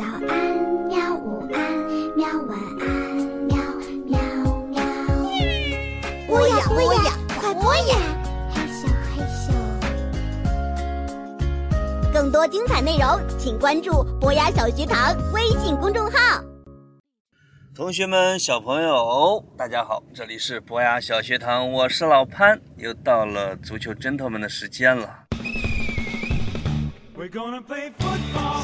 早安，喵！午安，喵！晚安，喵喵喵。播呀播呀，快播呀！嘿咻嘿咻。更多精彩内容，请关注博雅小学堂微信公众号。同学们、小朋友，大家好，这里是博雅小学堂，我是老潘，又到了足球侦头们的时间了。We're gonna play football,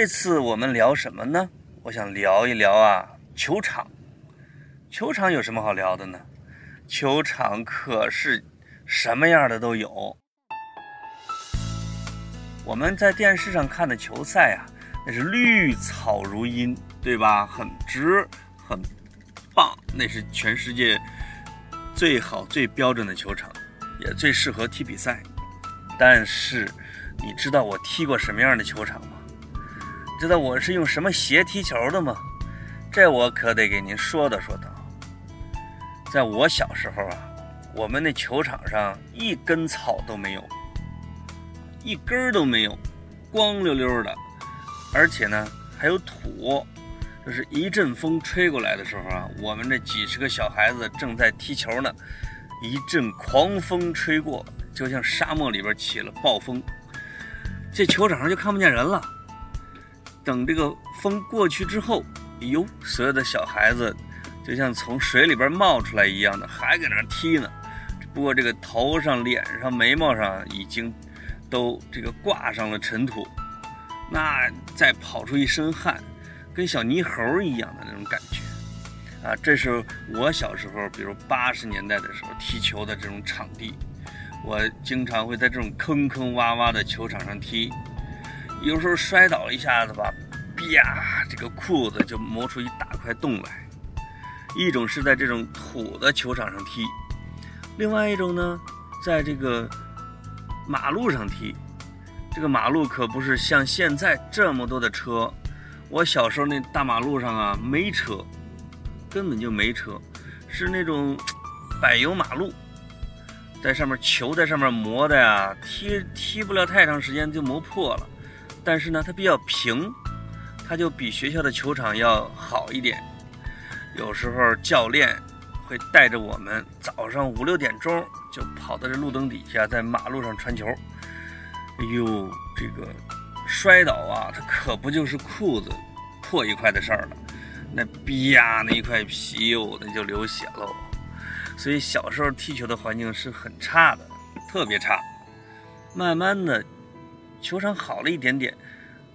这次我们聊什么呢？我想聊一聊啊，球场。球场有什么好聊的呢？球场可是什么样的都有。我们在电视上看的球赛啊，那是绿草如茵，对吧？很直，很棒，那是全世界最好、最标准的球场，也最适合踢比赛。但是，你知道我踢过什么样的球场吗？知道我是用什么鞋踢球的吗？这我可得给您说道说道。在我小时候啊，我们那球场上一根草都没有，一根都没有，光溜溜的，而且呢还有土。就是一阵风吹过来的时候啊，我们这几十个小孩子正在踢球呢，一阵狂风吹过，就像沙漠里边起了暴风，这球场上就看不见人了。等这个风过去之后，哎呦，所有的小孩子就像从水里边冒出来一样的，还搁那踢呢。不过这个头上、脸上、眉毛上已经都这个挂上了尘土，那再跑出一身汗，跟小泥猴一样的那种感觉啊！这是我小时候，比如八十年代的时候踢球的这种场地，我经常会在这种坑坑洼洼的球场上踢。有时候摔倒一下子吧，啪，这个裤子就磨出一大块洞来。一种是在这种土的球场上踢，另外一种呢，在这个马路上踢。这个马路可不是像现在这么多的车，我小时候那大马路上啊没车，根本就没车，是那种柏油马路，在上面球在上面磨的呀，踢踢不了太长时间就磨破了。但是呢，它比较平，它就比学校的球场要好一点。有时候教练会带着我们早上五六点钟就跑到这路灯底下，在马路上传球。哎呦，这个摔倒啊，它可不就是裤子破一块的事儿了，那啪那一块皮哟，那就流血喽。所以小时候踢球的环境是很差的，特别差。慢慢的。球场好了一点点，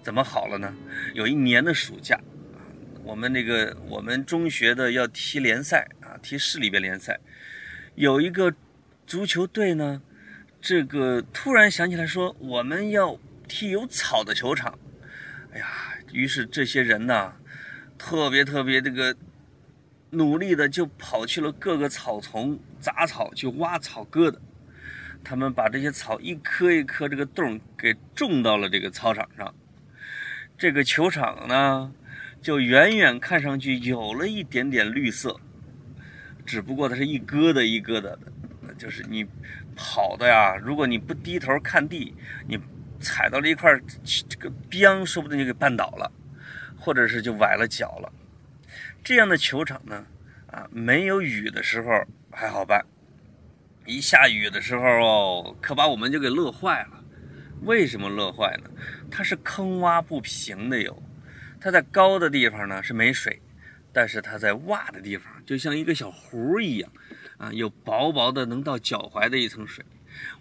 怎么好了呢？有一年的暑假，我们那个我们中学的要踢联赛啊，踢市里边联赛，有一个足球队呢，这个突然想起来说我们要踢有草的球场，哎呀，于是这些人呢，特别特别这个努力的就跑去了各个草丛杂草去挖草疙瘩。他们把这些草一颗一颗这个洞给种到了这个操场上，这个球场呢，就远远看上去有了一点点绿色，只不过它是一疙瘩一疙瘩的，就是你跑的呀，如果你不低头看地，你踩到了一块这个边，说不定就给绊倒了，或者是就崴了脚了。这样的球场呢，啊，没有雨的时候还好办。一下雨的时候哦，可把我们就给乐坏了。为什么乐坏呢？它是坑洼不平的哟。它在高的地方呢是没水，但是它在洼的地方就像一个小湖一样，啊，有薄薄的能到脚踝的一层水。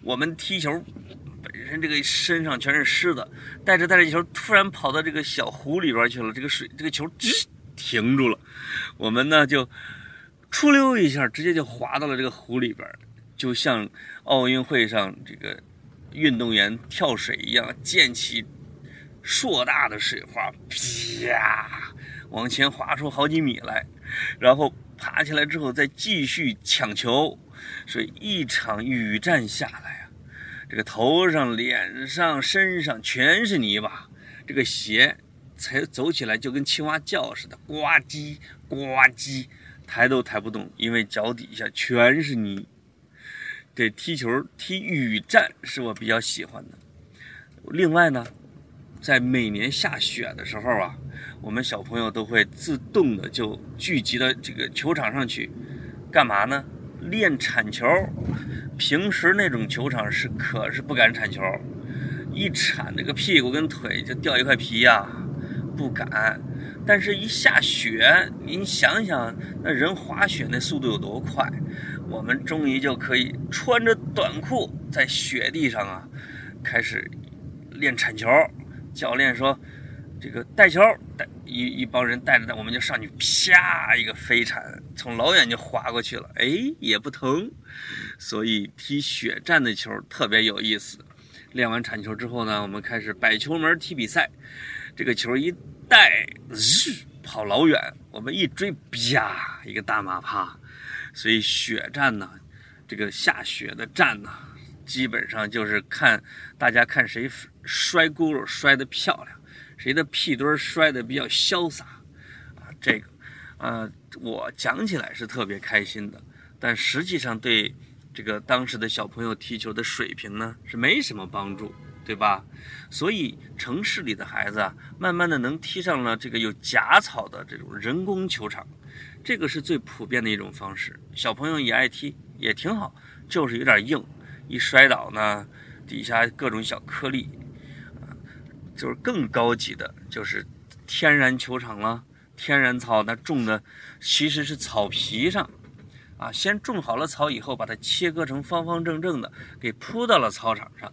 我们踢球本身这个身上全是湿的，带着带着球突然跑到这个小湖里边去了，这个水这个球吱停住了，我们呢就出溜一下，直接就滑到了这个湖里边。就像奥运会上这个运动员跳水一样，溅起硕大的水花，啪，往前滑出好几米来，然后爬起来之后再继续抢球，所以一场雨战下来啊，这个头上、脸上、身上全是泥巴，这个鞋才走起来就跟青蛙叫似的，呱唧呱唧，抬都抬不动，因为脚底下全是泥。对踢球踢雨战是我比较喜欢的。另外呢，在每年下雪的时候啊，我们小朋友都会自动的就聚集到这个球场上去，干嘛呢？练铲球。平时那种球场是可是不敢铲球，一铲那个屁股跟腿就掉一块皮呀、不敢。但是，一下雪，您想想，那人滑雪那速度有多快？我们终于就可以穿着短裤在雪地上啊，开始练铲球。教练说：“这个带球，带一一帮人带着带，我们就上去，啪一个飞铲，从老远就滑过去了。哎，也不疼。所以踢雪战的球特别有意思。练完铲球之后呢，我们开始摆球门踢比赛。这个球一带，日跑老远，我们一追，啪一个大马趴。所以雪战呢，这个下雪的战呢，基本上就是看大家看谁摔轱辘摔得漂亮，谁的屁墩儿摔得比较潇洒啊。这个，呃，我讲起来是特别开心的，但实际上对这个当时的小朋友踢球的水平呢是没什么帮助，对吧？所以城市里的孩子啊，慢慢的能踢上了这个有假草的这种人工球场，这个是最普遍的一种方式。小朋友也爱踢，也挺好，就是有点硬，一摔倒呢，底下各种小颗粒，啊，就是更高级的，就是天然球场了。天然草它种的其实是草皮上，啊，先种好了草以后，把它切割成方方正正的，给铺到了操场上，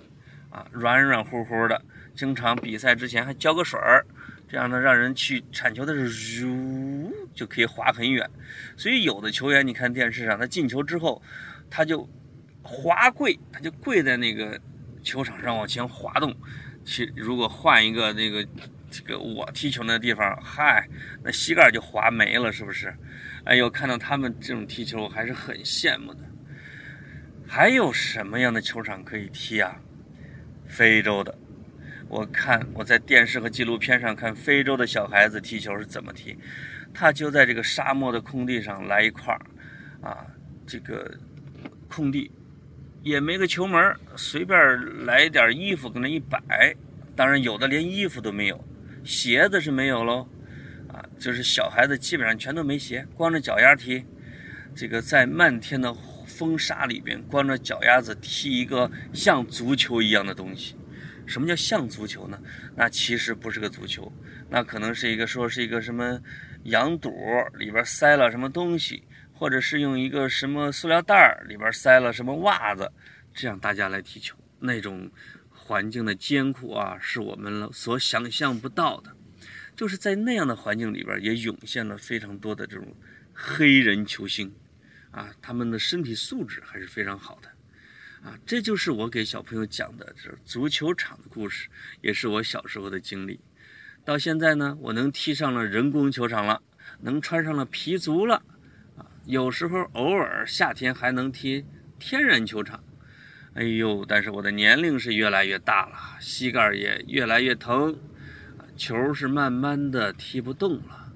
啊，软软乎乎的。经常比赛之前还浇个水儿，这样呢，让人去铲球的时候，就可以滑很远。所以有的球员，你看电视上，他进球之后，他就滑跪，他就跪在那个球场上往前滑动。去，如果换一个那个这个我踢球那地方，嗨，那膝盖就滑没了，是不是？哎呦，看到他们这种踢球，我还是很羡慕的。还有什么样的球场可以踢啊？非洲的，我看我在电视和纪录片上看非洲的小孩子踢球是怎么踢，他就在这个沙漠的空地上来一块儿，啊，这个空地也没个球门，随便来一点衣服搁那一摆，当然有的连衣服都没有，鞋子是没有喽，啊，就是小孩子基本上全都没鞋，光着脚丫踢，这个在漫天的风沙里边，光着脚丫子踢一个像足球一样的东西。什么叫像足球呢？那其实不是个足球，那可能是一个说是一个什么羊肚里边塞了什么东西，或者是用一个什么塑料袋里边塞了什么袜子，这样大家来踢球，那种环境的艰苦啊，是我们所想象不到的。就是在那样的环境里边，也涌现了非常多的这种黑人球星，啊，他们的身体素质还是非常好的。啊，这就是我给小朋友讲的这足球场的故事，也是我小时候的经历。到现在呢，我能踢上了人工球场了，能穿上了皮足了，啊，有时候偶尔夏天还能踢天然球场。哎呦，但是我的年龄是越来越大了，膝盖也越来越疼，球是慢慢的踢不动了。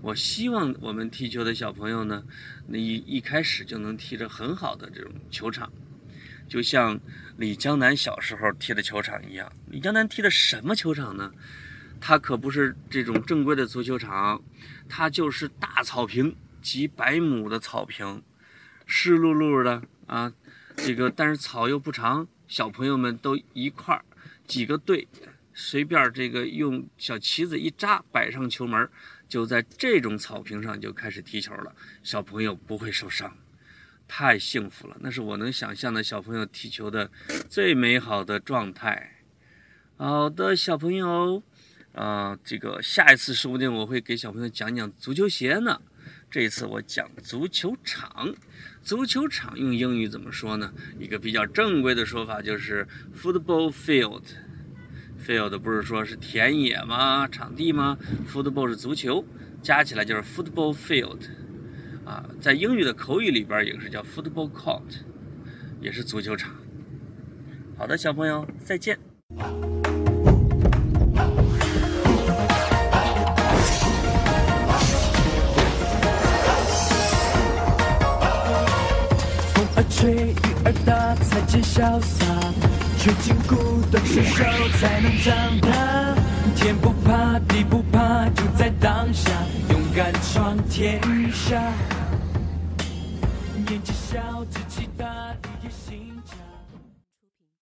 我希望我们踢球的小朋友呢，那一一开始就能踢着很好的这种球场。就像李江南小时候踢的球场一样，李江南踢的什么球场呢？他可不是这种正规的足球场，他就是大草坪，几百亩的草坪，湿漉漉的啊。这个但是草又不长，小朋友们都一块儿几个队，随便这个用小旗子一扎，摆上球门，就在这种草坪上就开始踢球了，小朋友不会受伤。太幸福了，那是我能想象的小朋友踢球的最美好的状态。好的，小朋友，啊、这个下一次说不定我会给小朋友讲讲足球鞋呢。这一次我讲足球场，足球场用英语怎么说呢？一个比较正规的说法就是 football field。field 不是说是田野吗？场地吗？football 是足球，加起来就是 football field。啊，在英语的口语里边也是叫 football court，也是足球场。好的，小朋友，再见。绝境孤独伸手才能长大。天不怕地不怕，就在当下，勇敢闯天下。